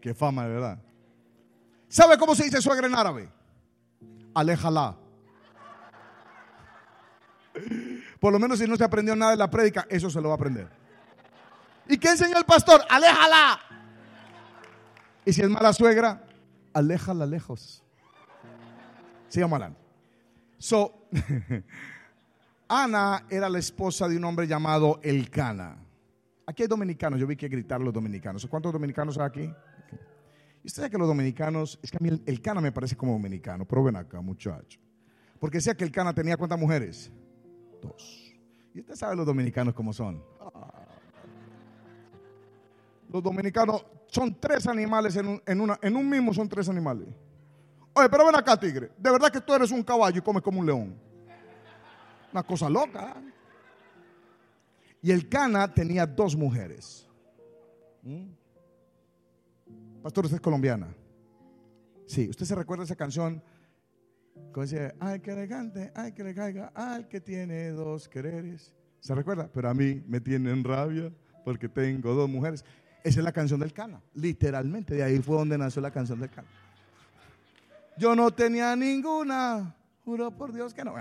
Qué fama, de verdad. ¿Sabe cómo se dice suegra en árabe? Aléjala. Por lo menos si no se aprendió nada de la prédica, eso se lo va a aprender. ¿Y qué enseñó el pastor? Aléjala. Y si es mala suegra, aléjala lejos. Sigamos hablando. So, Ana era la esposa de un hombre llamado Elcana. Aquí hay dominicanos, yo vi que gritar los dominicanos. ¿Cuántos dominicanos hay aquí? Y usted sabe que los dominicanos, es que a mí el, Cana me parece como dominicano, pero ven acá, muchacho. Porque decía que el Cana tenía cuántas mujeres? Y usted sabe los dominicanos cómo son. Los dominicanos son tres animales en un, en, una, en un mismo, son tres animales. Oye, pero ven acá, tigre. De verdad que tú eres un caballo y comes como un león. Una cosa loca. Y el Cana tenía dos mujeres. ¿Mm? Pastor, usted es colombiana. Sí, usted se recuerda esa canción. Como dice, ay, que elegante, ay, que le caiga, ay, que tiene dos quereres. ¿Se recuerda? Pero a mí me tienen rabia porque tengo dos mujeres. Esa es la canción del Cana, literalmente. De ahí fue donde nació la canción del Cana. Yo no tenía ninguna, juro por Dios que no.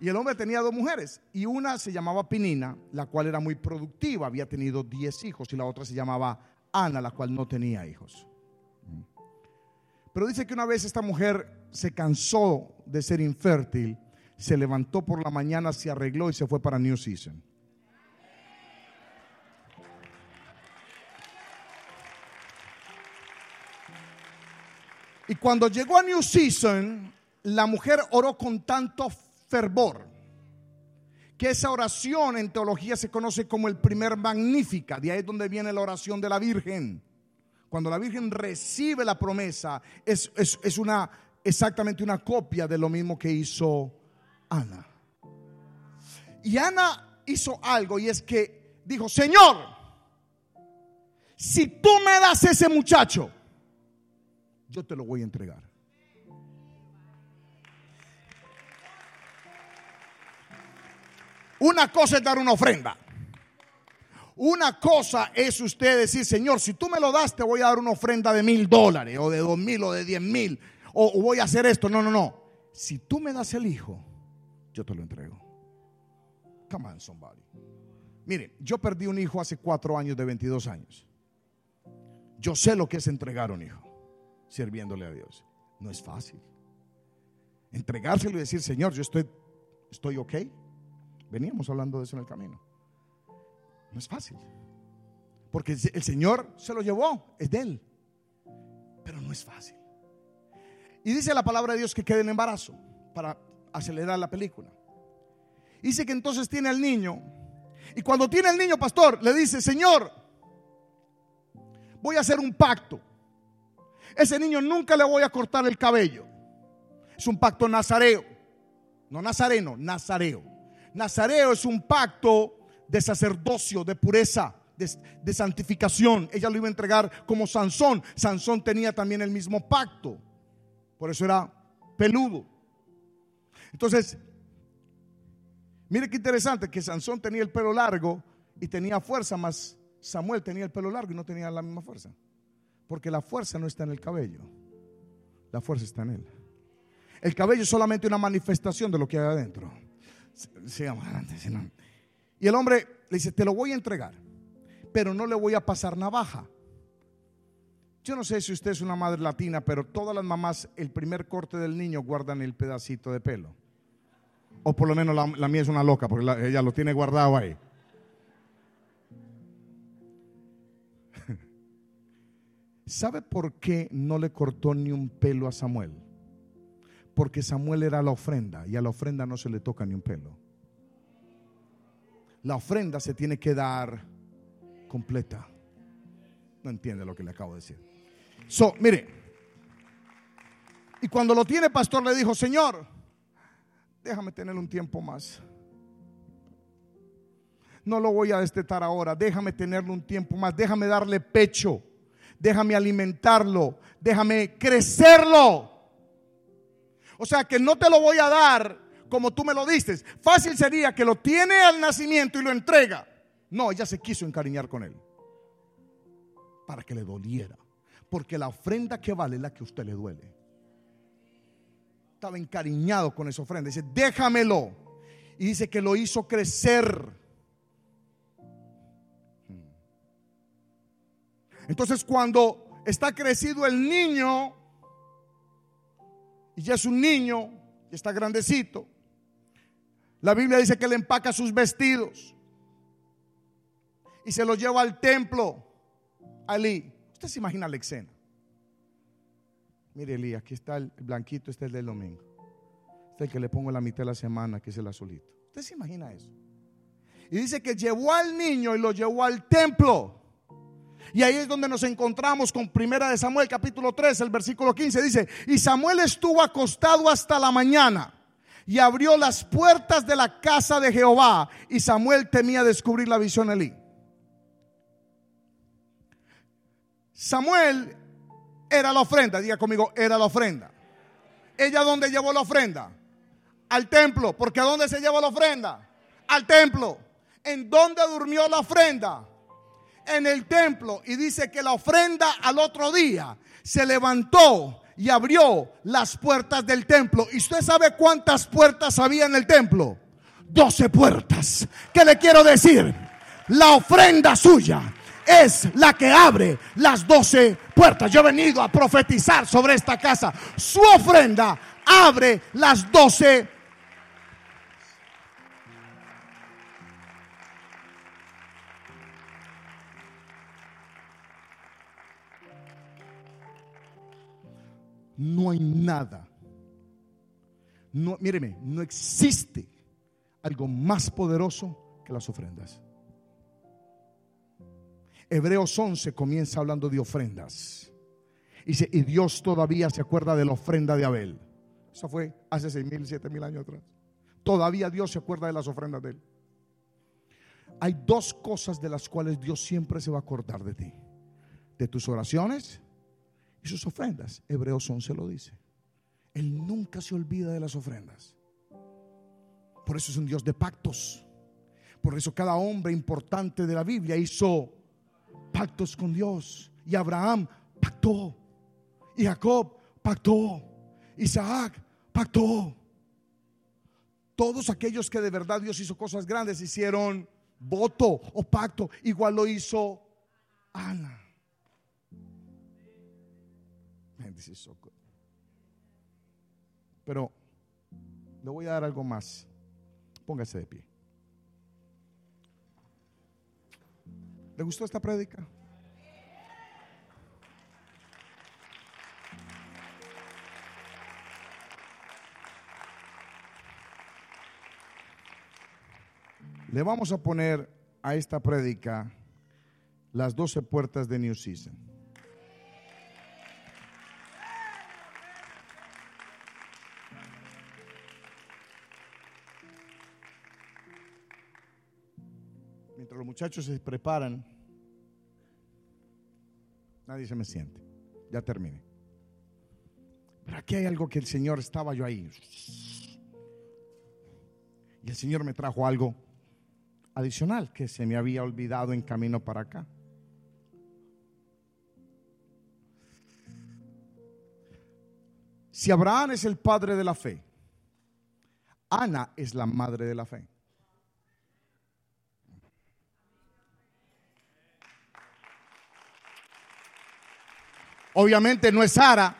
Y el hombre tenía dos mujeres y una se llamaba Pinina, la cual era muy productiva, había tenido diez hijos y la otra se llamaba Ana, la cual no tenía hijos. Pero dice que una vez esta mujer se cansó de ser infértil, se levantó por la mañana, se arregló y se fue para New Season. Y cuando llegó a New Season, la mujer oró con tanto fervor que esa oración en teología se conoce como el primer magnífica. De ahí es donde viene la oración de la Virgen. Cuando la Virgen recibe la promesa, es, es una exactamente una copia de lo mismo que hizo Ana. Y Ana hizo algo y es que dijo, Señor, si tú me das ese muchacho, yo te lo voy a entregar. Una cosa es dar una ofrenda. Una cosa es usted decir, Señor, si tú me lo das, te voy a dar una ofrenda de mil dólares, o de dos mil, o de diez mil, o, voy a hacer esto. No, no, no. Si tú me das el hijo, yo te lo entrego. Come on, somebody. Mire, yo perdí un hijo hace cuatro años de 22 años. Yo sé lo que es entregar un hijo, sirviéndole a Dios. No es fácil. Entregárselo y decir, Señor, yo estoy, estoy ok. Veníamos hablando de eso en el camino. No es fácil. Porque el Señor se lo llevó, es de Él. Pero no es fácil. Y dice la palabra de Dios que quede en embarazo para acelerar la película. Dice que entonces tiene al niño. Y cuando tiene al niño, pastor, le dice, Señor, voy a hacer un pacto. Ese niño nunca le voy a cortar el cabello. Es un pacto nazareo. No nazareno, nazareo. Nazareo es un pacto de sacerdocio, de pureza, de, santificación. Ella lo iba a entregar como Sansón. Sansón tenía también el mismo pacto. Por eso era peludo. Entonces, mire qué interesante que Sansón tenía el pelo largo y tenía fuerza, más Samuel tenía el pelo largo y no tenía la misma fuerza. Porque la fuerza no está en el cabello, la fuerza está en él. El cabello es solamente una manifestación de lo que hay adentro. Sigamos adelante, y el hombre le dice, te lo voy a entregar, pero no le voy a pasar navaja. Yo no sé si usted es una madre latina, pero todas las mamás, el primer corte del niño guardan el pedacito de pelo. O por lo menos la, mía es una loca, porque ella lo tiene guardado ahí. ¿Sabe por qué no le cortó ni un pelo a Samuel? Porque Samuel era la ofrenda y a la ofrenda no se le toca ni un pelo la ofrenda se tiene que dar completa. No entiende lo que le acabo de decir. So, mire. Y cuando lo tiene, pastor le dijo, Señor, déjame tener un tiempo más. No lo voy a destetar ahora, déjame tenerlo un tiempo más, déjame darle pecho, déjame alimentarlo, déjame crecerlo. O sea que no te lo voy a dar como tú me lo dices. Fácil sería que lo tiene al nacimiento y lo entrega. No, ella se quiso encariñar con él. Para que le doliera. Porque la ofrenda que vale es la que a usted le duele. Estaba encariñado con esa ofrenda. Dice, déjamelo. Y dice que lo hizo crecer. Entonces cuando está crecido el niño, y ya es un niño, y está grandecito, la Biblia dice que le empaca sus vestidos y se los lleva al templo. Ali, usted se imagina la escena. Mire, Eli, aquí está el blanquito, este es el del domingo. Este es el que le pongo la mitad de la semana, que es el azulito. ¿Usted se imagina eso? Y dice que llevó al niño y lo llevó al templo. Y ahí es donde nos encontramos con Primera de Samuel capítulo 3, el versículo 15 dice, "Y Samuel estuvo acostado hasta la mañana y abrió las puertas de la casa de Jehová. Y Samuel temía descubrir la visión Elí. Samuel era la ofrenda, diga conmigo, era la ofrenda. ¿Ella dónde llevó la ofrenda? Al templo, porque ¿a dónde se llevó la ofrenda? Al templo. ¿En dónde durmió la ofrenda? En el templo. Y dice que la ofrenda al otro día se levantó y abrió las puertas del templo. ¿Y usted sabe cuántas puertas había en el templo? Doce puertas. ¿Qué le quiero decir? La ofrenda suya es la que abre las doce puertas. Yo he venido a profetizar sobre esta casa. Su ofrenda abre las doce No hay nada. No, míreme, no existe algo más poderoso que las ofrendas. Hebreos 11 comienza hablando de ofrendas. Dice, y Dios todavía se acuerda de la ofrenda de Abel. Eso fue hace seis mil, siete mil años atrás. Todavía Dios se acuerda de las ofrendas de él. Hay dos cosas de las cuales Dios siempre se va a acordar de ti. De tus oraciones y sus ofrendas. Hebreos 11 lo dice. Él nunca se olvida de las ofrendas. Por eso es un Dios de pactos. Por eso cada hombre importante de la Biblia hizo pactos con Dios. Y Abraham pactó. Y Jacob pactó. Isaac pactó. Todos aquellos que de verdad Dios hizo cosas grandes hicieron voto o pacto. Igual lo hizo Ana. Pero le voy a dar algo más. Póngase de pie. ¿Le gustó esta prédica? Le vamos a poner a esta prédica las doce puertas de New Season. Muchachos se preparan, nadie se me siente. Ya terminé. Pero aquí hay algo que el Señor estaba yo ahí. Y el Señor me trajo algo adicional que se me había olvidado en camino para acá. Si Abraham es el padre de la fe, Ana es la madre de la fe. Obviamente no es Sara,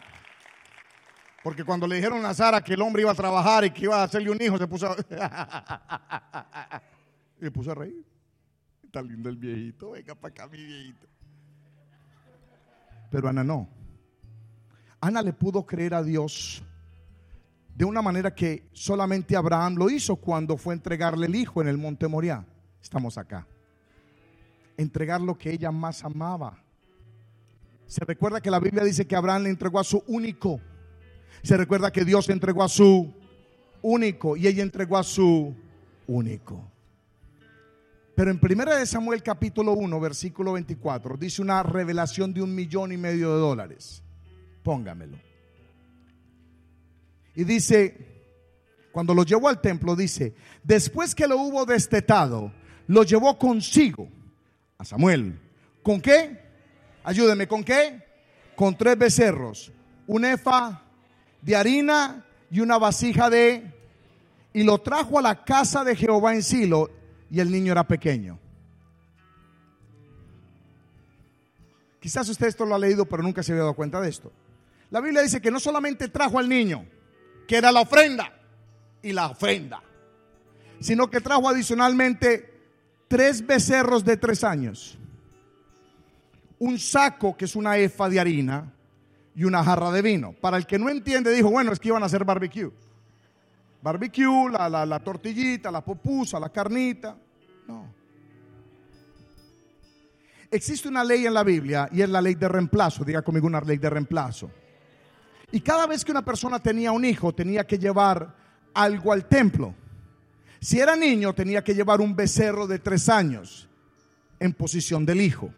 porque cuando le dijeron a Sara que el hombre iba a trabajar y que iba a hacerle un hijo, se puso a, y puso a reír. Está lindo el viejito, venga para acá mi viejito. Pero Ana no. Ana le pudo creer a Dios de una manera que solamente Abraham lo hizo cuando fue a entregarle el hijo en el monte Moriah. Estamos acá. Entregar lo que ella más amaba. Se recuerda que la Biblia dice que Abraham le entregó a su único. Se recuerda que Dios entregó a su único y ella entregó a su único. Pero en 1 Samuel capítulo 1, versículo 24, dice una revelación de un millón y medio de dólares. Póngamelo. Y dice, cuando lo llevó al templo, dice, después que lo hubo destetado, lo llevó consigo a Samuel. ¿Con qué? Ayúdeme, ¿con qué? Con tres becerros, un efa de harina y una vasija de... Y lo trajo a la casa de Jehová en Silo y el niño era pequeño. Quizás usted esto lo ha leído, pero nunca se había dado cuenta de esto. La Biblia dice que no solamente trajo al niño, que era la ofrenda y la ofrenda, sino que trajo adicionalmente tres becerros de tres años un saco que es una efa de harina y una jarra de vino. Para el que no entiende, dijo, bueno, es que iban a hacer barbecue. Barbecue, la, la, tortillita, la popusa, la carnita. No. Existe una ley en la Biblia y es la ley de reemplazo. Diga conmigo una ley de reemplazo. Y cada vez que una persona tenía un hijo, tenía que llevar algo al templo. Si era niño, tenía que llevar un becerro de tres años en posición del hijo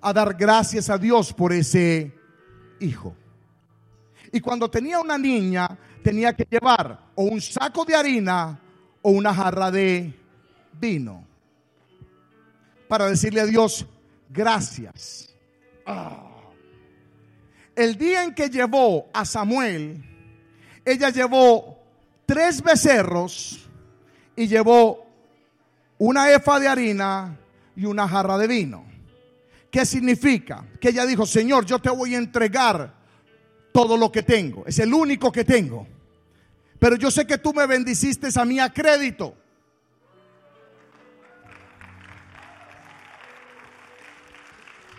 a dar gracias a Dios por ese hijo. Y cuando tenía una niña, tenía que llevar o un saco de harina o una jarra de vino para decirle a Dios gracias. Ah. El día en que llevó a Samuel, ella llevó tres becerros y llevó una efa de harina y una jarra de vino. ¿Qué significa? Que ella dijo, Señor, yo te voy a entregar todo lo que tengo. Es el único que tengo. Pero yo sé que tú me bendiciste a mí a crédito.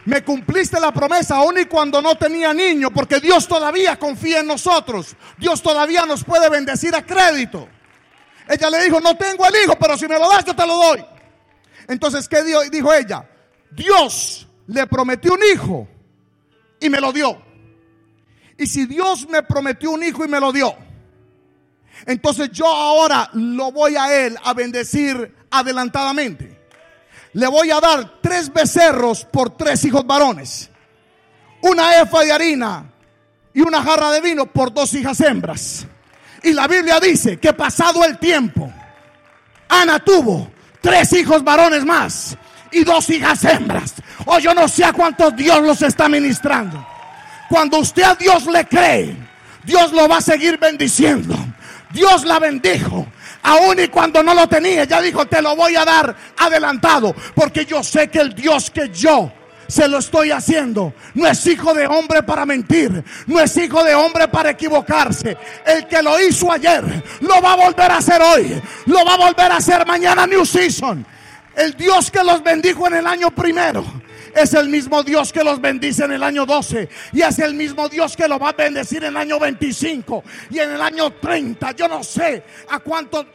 Me cumpliste la promesa aún y cuando no tenía niño, porque Dios todavía confía en nosotros. Dios todavía nos puede bendecir a crédito. Ella le dijo, no tengo el hijo, pero si me lo das, yo te lo doy. Entonces, ¿qué dijo ella? Dios le prometió un hijo y me lo dio. Y si Dios me prometió un hijo y me lo dio, entonces yo ahora lo voy a él a bendecir adelantadamente. Le voy a dar tres becerros por tres hijos varones. Una efa de harina y una jarra de vino por dos hijas hembras. Y la Biblia dice que pasado el tiempo, Ana tuvo tres hijos varones más y dos hijas hembras. O oh, yo no sé a cuántos Dios los está ministrando. Cuando usted a Dios le cree, Dios lo va a seguir bendiciendo. Dios la bendijo. Aún y cuando no lo tenía, ya dijo, te lo voy a dar adelantado. Porque yo sé que el Dios que yo se lo estoy haciendo. No es hijo de hombre para mentir. No es hijo de hombre para equivocarse. El que lo hizo ayer, lo va a volver a hacer hoy. Lo va a volver a hacer mañana New Season. El Dios que los bendijo en el año primero es el mismo Dios que los bendice en el año 12 y es el mismo Dios que los va a bendecir en el año 25 y en el año 30. Yo no sé a cuánto